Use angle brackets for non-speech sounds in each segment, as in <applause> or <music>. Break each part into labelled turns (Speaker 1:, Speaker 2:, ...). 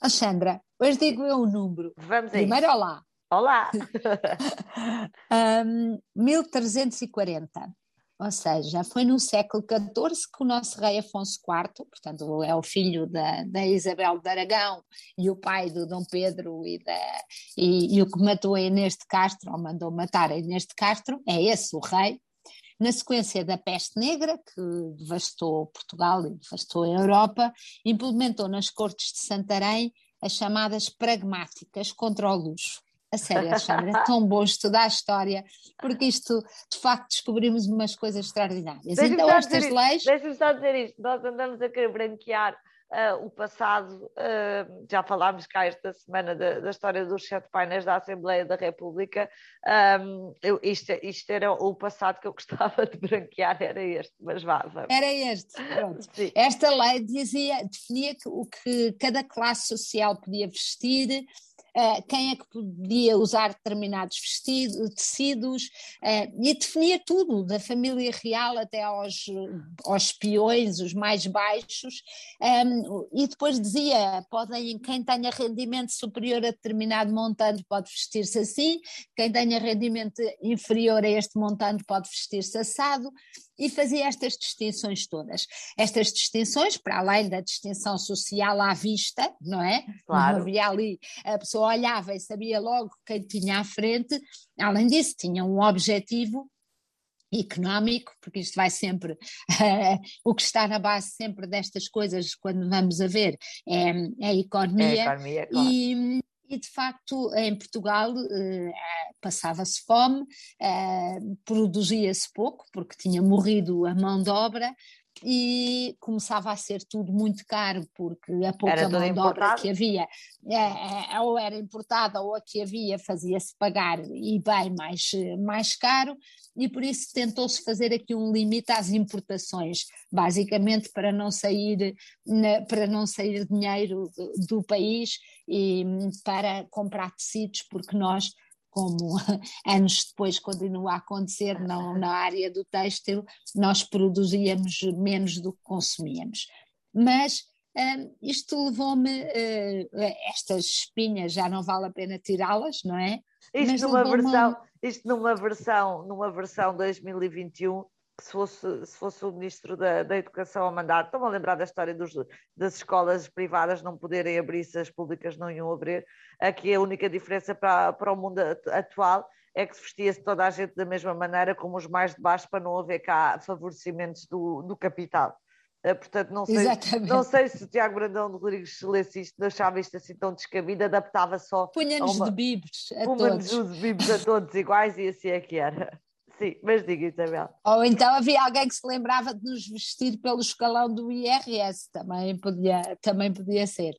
Speaker 1: Alexandra, hoje digo eu o número.
Speaker 2: Vamos
Speaker 1: aí. Primeiro, olá.
Speaker 2: Olá! <laughs>
Speaker 1: um, 1340. Ou seja, foi no século XIV que o nosso rei Afonso IV, portanto é o filho da, da Isabel de Aragão e o pai do Dom Pedro e, da, e, e o que matou a Inês de Castro, ou mandou matar a Inês de Castro, é esse o rei, na sequência da peste negra, que devastou Portugal e devastou a Europa, implementou nas cortes de Santarém as chamadas pragmáticas contra o luxo. A sério, Alexandre, é <laughs> tão bom estudar a história, porque isto, de facto, descobrimos umas coisas extraordinárias.
Speaker 2: Deixa então, estas leis. Deixa-me só dizer isto: nós andamos a querer branquear uh, o passado, uh, já falámos cá esta semana da, da, história dos sete painéis da Assembleia da República. Um, eu, isto, isto, era o passado que eu <laughs> gostava de branquear, era este, mas vaza.
Speaker 1: Era este, pronto. <laughs> Esta lei dizia, definia que, o que cada classe social podia vestir uh, quem é que podia usar determinados tecidos, uh, e definia tudo, da família real até aos, aos peões, os mais baixos, um, ehm, e depois dizia, podem, quem tenha rendimento superior a determinado montante pode vestir-se assim, quem tenha rendimento inferior a este montante pode vestir-se assado, e fazia estas distinções todas. Estas distinções, para além da distinção social à vista, não é?
Speaker 2: Claro.
Speaker 1: Não havia ali, a pessoa olhava e sabia logo quem tinha à frente, além disso, tinha um objetivo económico, porque isto vai sempre, <laughs> o que está na base sempre destas coisas, quando vamos a ver, é, é a economia. É
Speaker 2: a economia claro.
Speaker 1: e, e de facto em Portugal eh, passava-se fome, eh, produzia-se pouco porque tinha morrido a mão de obra e começava a ser tudo muito caro porque a pouca mão de obra que havia é, ou era importada ou a que havia fazia-se pagar e bem mais, mais caro e por isso tentou-se fazer aqui um limite às importações, basicamente para não sair, para não sair dinheiro do, do país e para comprar tecidos, porque nós como <laughs> anos depois continua a acontecer não, na área do têxtil, nós produzíamos menos do que consumíamos. Mas um, isto levou-me, uh, estas espinhas já não vale a pena tirá-las, não é?
Speaker 2: Isto numa, versão, isto numa versão, numa versão 2021, que se fosse, se fosse o Ministro da, da Educação a mandar, estão a lembrar da história dos, das escolas privadas não poderem abrir se as públicas não iam abrir, aqui a única diferença para, para o mundo atual é que se vestia-se toda a gente da mesma maneira, como os mais de baixo, para não haver cá favorecimentos do, do capital. Uh, portanto, não sei, não sei se o Tiago Brandão de Rodrigues se lesse isto, achava isto assim tão descabido, adaptava só.
Speaker 1: Punha-nos de bibos a todos.
Speaker 2: Punha-nos de bibos a todos iguais e assim é que era. Sim, mas diga, Isabel.
Speaker 1: Ou então havia alguém que se lembrava de nos vestir pelo escalão do IRS, também podia, também podia ser.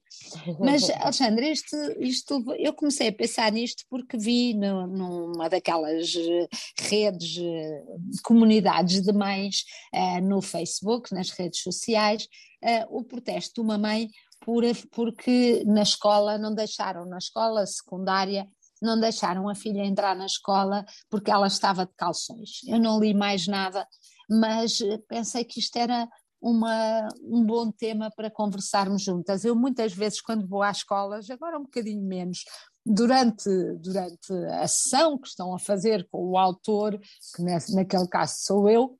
Speaker 1: Mas, <laughs> Alexandre, isto, isto, eu comecei a pensar nisto porque vi no, numa daquelas eh, redes, eh, comunidades de mães uh, no Facebook, nas redes sociais, uh, o protesto de uma mãe por, porque na escola não deixaram, na escola secundária, não deixaram a filha entrar na escola porque ela estava de calções. Eu não li mais nada, mas pensei que isto era uma, um bom tema para conversarmos juntas. Eu muitas vezes, quando vou às escolas, agora um bocadinho menos, durante, durante a sessão que estão a fazer com o autor, que naquele caso sou eu,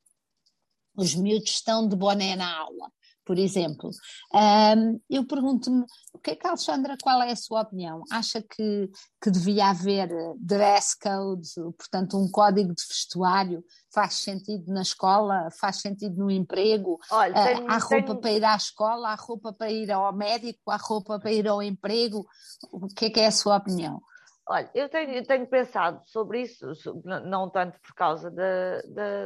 Speaker 1: os miúdos estão de boné na aula por exemplo. Um, eu pergunto-me, o que é que, Alexandra, qual é a sua opinião? Acha que, que devia haver dress code, portanto, um código de vestuário? Faz sentido na escola? Faz sentido no emprego? Olha, ah, tenho, há roupa tenho... para ir à escola? Há roupa para ir ao médico? Há roupa para ir ao emprego? O que é que é a sua opinião?
Speaker 2: Olha, eu tenho, eu tenho, pensado sobre isso, não tanto por causa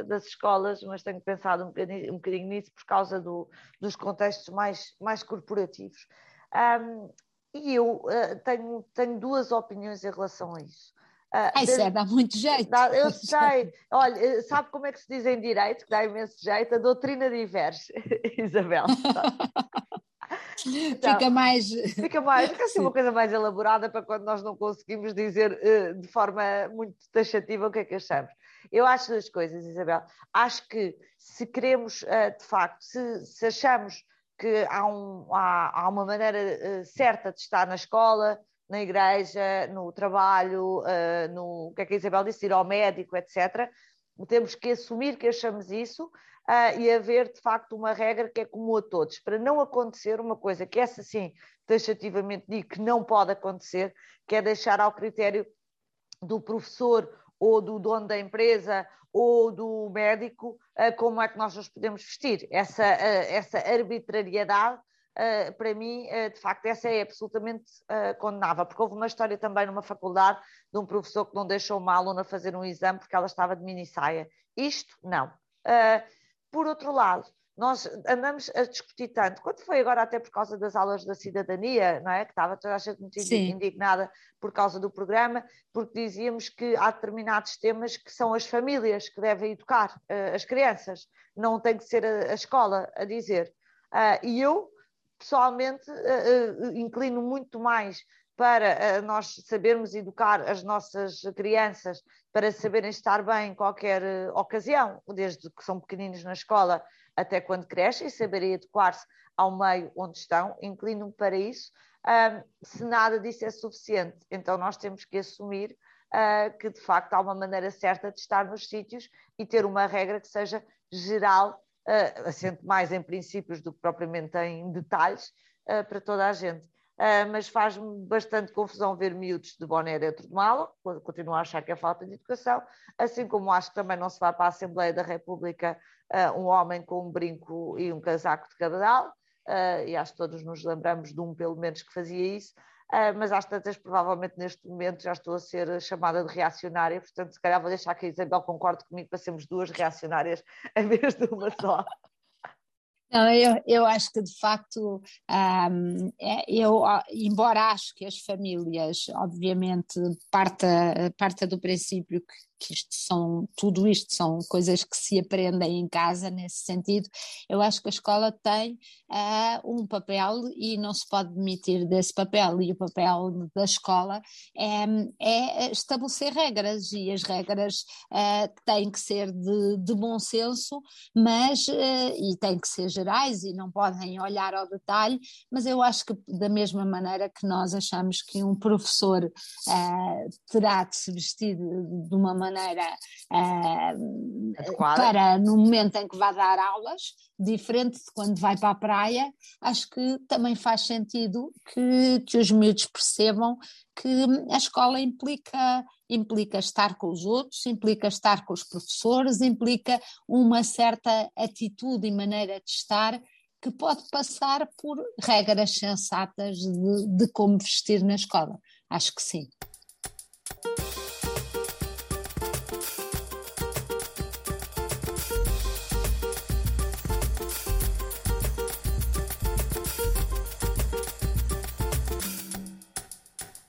Speaker 2: das escolas, mas tenho pensado um bocadinho, um bocadinho nisso por causa do, dos contextos mais, mais corporativos. Um, e eu uh, tenho, tenho duas opiniões em relação a isso.
Speaker 1: Uh, isso é, dá muito jeito.
Speaker 2: Dá, eu sei. Olha, eh, sabe como é que se diz em direito, que dá imenso jeito? A doutrina diverge, <laughs> Isabel. <laughs>
Speaker 1: Então, fica mais.
Speaker 2: Fica mais, fica assim uma coisa mais elaborada para quando nós não conseguimos dizer uh, de forma muito taxativa o que é que achamos. Eu acho duas coisas, Isabel. Acho que se queremos, uh, de facto, se, se achamos que há, um, há, há uma maneira uh, certa de estar na escola, na igreja, no trabalho, no o que é que a Isabel disse, ir ao médico, etc. Temos que assumir que achamos isso uh, e haver de facto uma regra que é comum a todos, para não acontecer uma coisa que essa sim taxativamente digo que não pode acontecer, que é deixar ao critério do professor ou do dono da empresa ou do médico uh, como é que nós nos podemos vestir. Essa, uh, essa arbitrariedade, uh, para mim, de facto, essa é absolutamente condenável, porque houve uma história também numa faculdade de um professor que não deixou uma aluna fazer um exame porque ela estava de mini saia. Isto, não. por outro lado, nós andamos a discutir tanto, quando foi agora até por causa das aulas da cidadania, não é? Que estava toda a gente muito Sim. indignada por causa do programa, porque dizíamos que há determinados temas que são as famílias que devem educar as crianças, não tem que ser a, a escola a dizer. E eu, pessoalmente, uh, inclino muito mais para nós sabermos educar as nossas crianças, para saberem estar bem em qualquer ocasião, desde que são pequeninos na escola até quando crescem, saberem adequar-se ao meio onde estão, inclino-me para isso. Se nada disso é suficiente, então nós temos que assumir uh, que de facto há uma maneira certa de estar nos sítios e ter uma regra que seja geral, uh, assente mais em princípios do que propriamente em detalhes, uh, para toda a gente. Uh, mas faz-me bastante confusão ver miúdos de boné dentro de mala, continuo a achar que é falta de educação, assim como acho que também não se vai para a Assembleia da República uh, um homem com um brinco e um casaco de cabedal, uh, e acho que todos nos lembramos de um pelo menos que fazia isso, mas às tantas, provavelmente neste momento já estou a ser chamada de reacionária, portanto se calhar vou deixar que a Isabel concorde comigo para sermos duas reacionárias <laughs> em vez de uma só.
Speaker 1: Não, eu, eu acho que de facto, um, é, eu, embora acho que as famílias, obviamente, parta, parta do princípio que que isto são, tudo isto são coisas que se aprendem em casa nesse sentido, eu acho que a escola tem uh, um papel e não se pode demitir desse papel. E o papel da escola é, é estabelecer regras e as regras uh, têm que ser de, de bom senso, mas uh, e têm que ser gerais e não podem olhar ao detalhe, mas eu acho que da mesma maneira que nós achamos que um professor terá de se vestir de, uma maneira maneira uh, para no momento em que vai dar aulas, diferente de quando vai para a praia, acho que também faz sentido que, que os miúdos percebam que a escola implica, implica estar com os outros, implica estar com os professores, implica uma certa atitude e maneira de estar que pode passar por regras sensatas de, de como vestir na escola. Acho que sim.